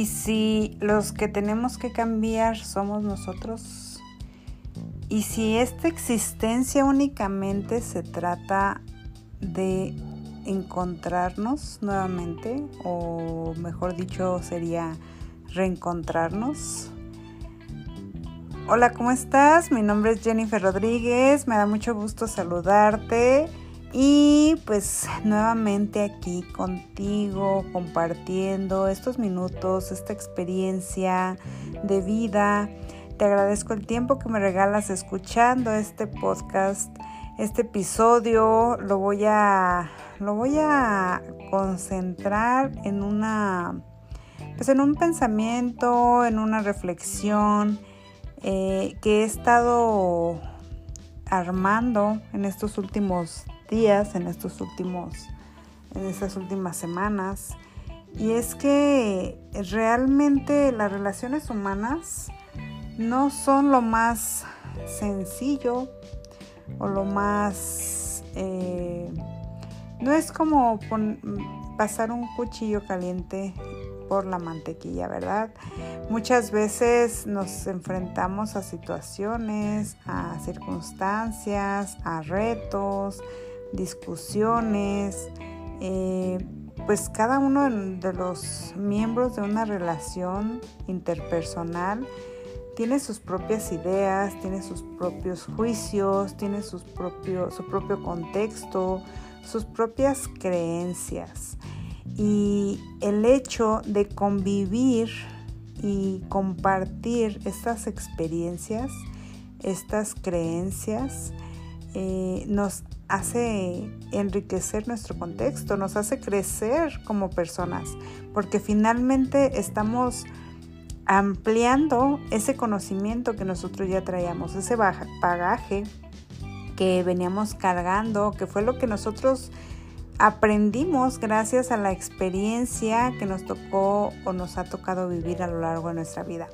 Y si los que tenemos que cambiar somos nosotros, y si esta existencia únicamente se trata de encontrarnos nuevamente, o mejor dicho sería reencontrarnos. Hola, ¿cómo estás? Mi nombre es Jennifer Rodríguez, me da mucho gusto saludarte y pues nuevamente aquí contigo compartiendo estos minutos, esta experiencia de vida. Te agradezco el tiempo que me regalas escuchando este podcast, este episodio. Lo voy a, lo voy a concentrar en una, pues en un pensamiento, en una reflexión eh, que he estado armando en estos últimos días, en estos últimos, en estas últimas semanas. Y es que realmente las relaciones humanas no son lo más sencillo o lo más... Eh, no es como pasar un cuchillo caliente por la mantequilla, ¿verdad? Muchas veces nos enfrentamos a situaciones, a circunstancias, a retos, discusiones, eh, pues cada uno de los miembros de una relación interpersonal tiene sus propias ideas, tiene sus propios juicios, tiene sus su propio contexto, sus propias creencias. Y el hecho de convivir y compartir estas experiencias, estas creencias, eh, nos hace enriquecer nuestro contexto, nos hace crecer como personas, porque finalmente estamos ampliando ese conocimiento que nosotros ya traíamos, ese bagaje que veníamos cargando, que fue lo que nosotros aprendimos gracias a la experiencia que nos tocó o nos ha tocado vivir a lo largo de nuestra vida.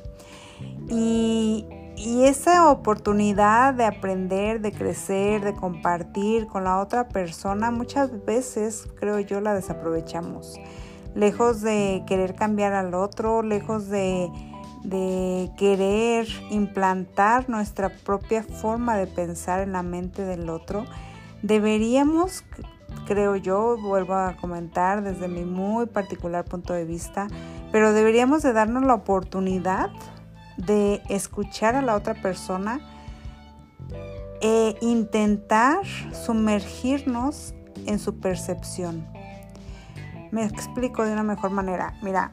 Y esa oportunidad de aprender, de crecer, de compartir con la otra persona, muchas veces creo yo la desaprovechamos. Lejos de querer cambiar al otro, lejos de, querer implantar nuestra propia forma de pensar en la mente del otro, deberíamos, creo yo, vuelvo a comentar desde mi muy particular punto de vista, pero deberíamos de darnos la oportunidad de escuchar a la otra persona e intentar sumergirnos en su percepción. Me explico de una mejor manera. Mira,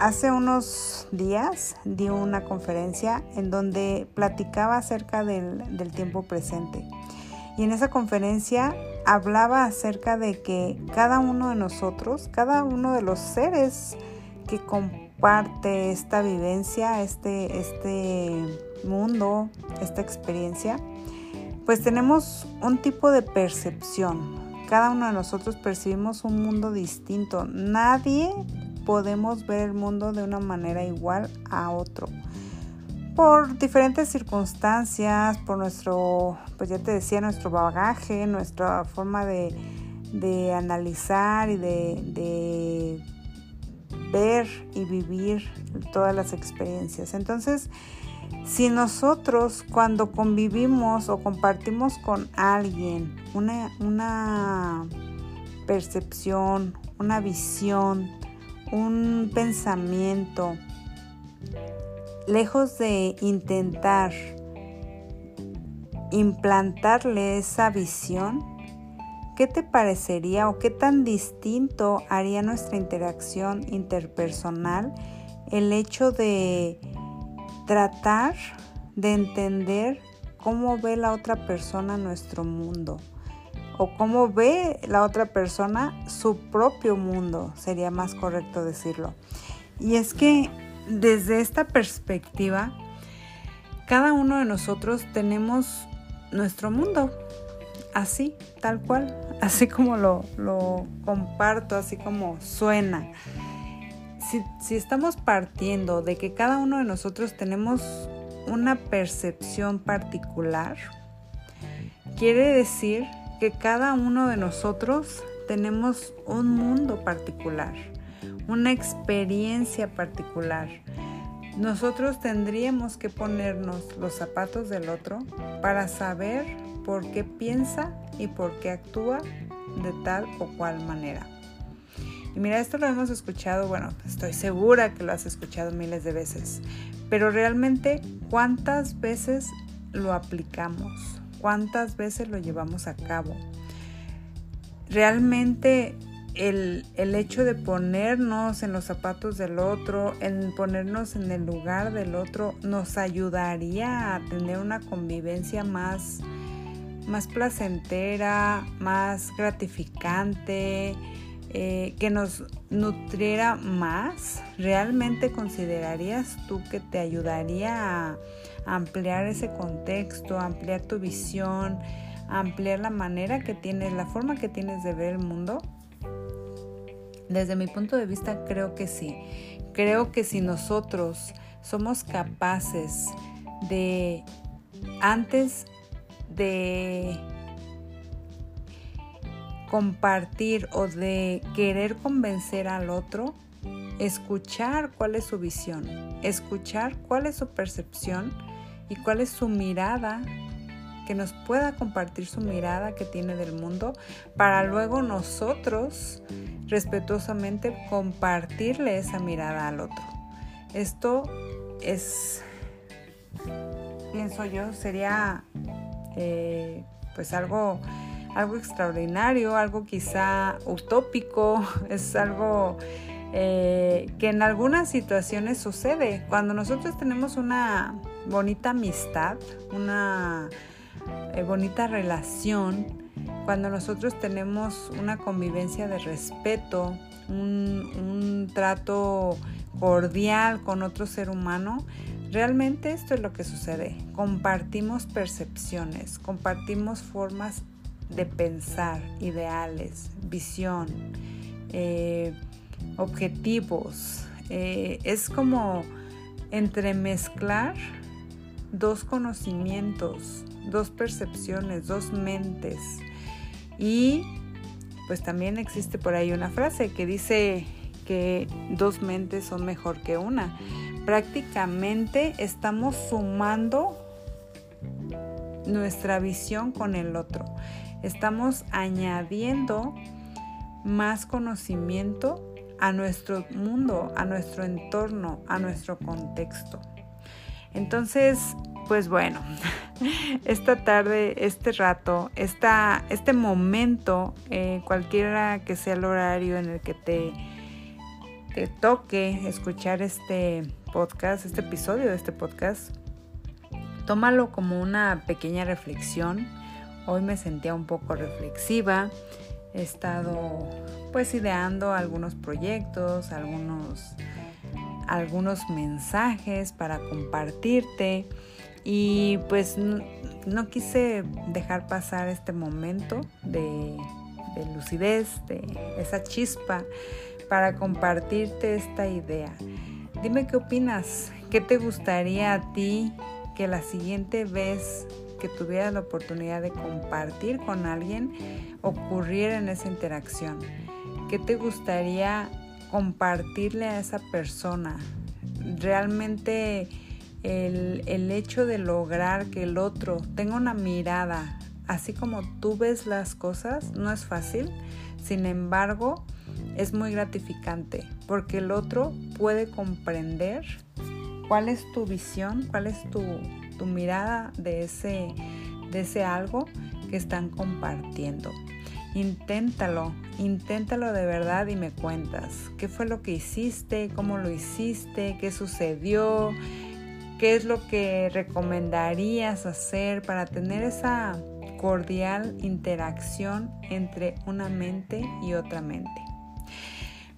hace unos días di una conferencia en donde platicaba acerca del, tiempo presente. Y en esa conferencia hablaba acerca de que cada uno de nosotros, cada uno de los seres que comparte esta vivencia, este, este mundo, esta experiencia, pues tenemos un tipo de percepción. Cada uno de nosotros percibimos un mundo distinto. Nadie podemos ver el mundo de una manera igual a otro. Por diferentes circunstancias, por nuestro, pues ya te decía, nuestro bagaje, nuestra forma de, de analizar y de, de ver y vivir todas las experiencias. Entonces, si nosotros cuando convivimos o compartimos con alguien una, percepción, una visión, un pensamiento, lejos de intentar implantarle esa visión, ¿Qué te parecería o qué tan distinto haría nuestra interacción interpersonal el hecho de tratar de entender cómo ve la otra persona nuestro mundo? O cómo ve la otra persona su propio mundo, sería más correcto decirlo. Y es que desde esta perspectiva, cada uno de nosotros tenemos nuestro mundo, así, tal cual, así como lo, comparto, así como suena. Si, si estamos partiendo de que cada uno de nosotros tenemos una percepción particular, quiere decir que cada uno de nosotros tenemos un mundo particular, una experiencia particular. Nosotros tendríamos que ponernos los zapatos del otro para saber por qué piensa y por qué actúa de tal o cual manera. Y mira, esto lo hemos escuchado, bueno, estoy segura que lo has escuchado miles de veces, pero realmente, ¿cuántas veces lo aplicamos? ¿Cuántas veces lo llevamos a cabo? Realmente el, el, hecho de ponernos en los zapatos del otro, en ponernos en el lugar del otro, nos ayudaría a tener una convivencia más, más placentera, más gratificante, eh, que nos nutriera más, ¿realmente considerarías tú que te ayudaría a ampliar ese contexto, ampliar tu visión, ampliar la manera que tienes, la forma que tienes de ver el mundo? Desde mi punto de vista creo que sí. Creo que si nosotros somos capaces de, antes de compartir o de querer convencer al otro, escuchar cuál es su visión, escuchar cuál es su percepción y cuál es su mirada, que nos pueda compartir su mirada que tiene del mundo, para luego nosotros respetuosamente compartirle esa mirada al otro. Esto es, pienso yo, sería eh, pues algo algo extraordinario, algo quizá utópico, es algo eh, que en algunas situaciones sucede. Cuando nosotros tenemos una bonita amistad, una eh, bonita relación, cuando nosotros tenemos una convivencia de respeto, un trato cordial con otro ser humano, Realmente esto es lo que sucede. Compartimos percepciones, compartimos formas de pensar, ideales, visión, eh, objetivos. Eh, es como entremezclar dos conocimientos, dos percepciones, dos mentes. Y pues también existe por ahí una frase que dice que dos mentes son mejor que una. Prácticamente estamos sumando nuestra visión con el otro estamos añadiendo más conocimiento a nuestro mundo, a nuestro entorno, a nuestro contexto. Entonces, pues bueno, esta tarde, este rato, esta, este momento, eh, cualquiera que sea el horario en el que te, te toque escuchar este podcast, este episodio de este podcast, tómalo como una pequeña reflexión Hoy me sentía un poco reflexiva. He estado pues ideando algunos proyectos, algunos, algunos mensajes para compartirte y pues no, quise dejar pasar este momento de, de lucidez, de esa chispa para compartirte esta idea. Dime qué opinas, qué te gustaría a ti que la siguiente vez que tuvieras la oportunidad de compartir con alguien ocurriera en esa interacción? ¿Qué te gustaría compartirle a esa persona? Realmente el, el hecho de lograr que el otro tenga una mirada así como tú ves las cosas no es fácil, sin embargo es muy gratificante porque el otro puede comprender cuál es tu visión, cuál es tu, mirada de ese, de ese algo que están compartiendo. Inténtalo, inténtalo de verdad y me cuentas qué fue lo que hiciste, cómo lo hiciste, qué sucedió, qué es lo que recomendarías hacer para tener esa cordial interacción entre una mente y otra mente.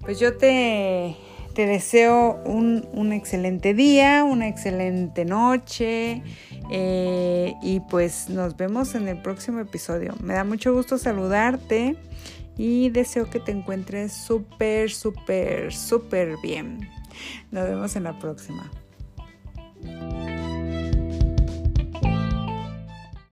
Pues yo te deseo un, excelente día, una excelente noche eh, y pues nos vemos en el próximo episodio. Me da mucho gusto saludarte y deseo que te encuentres súper, súper, súper bien. Nos vemos en la próxima.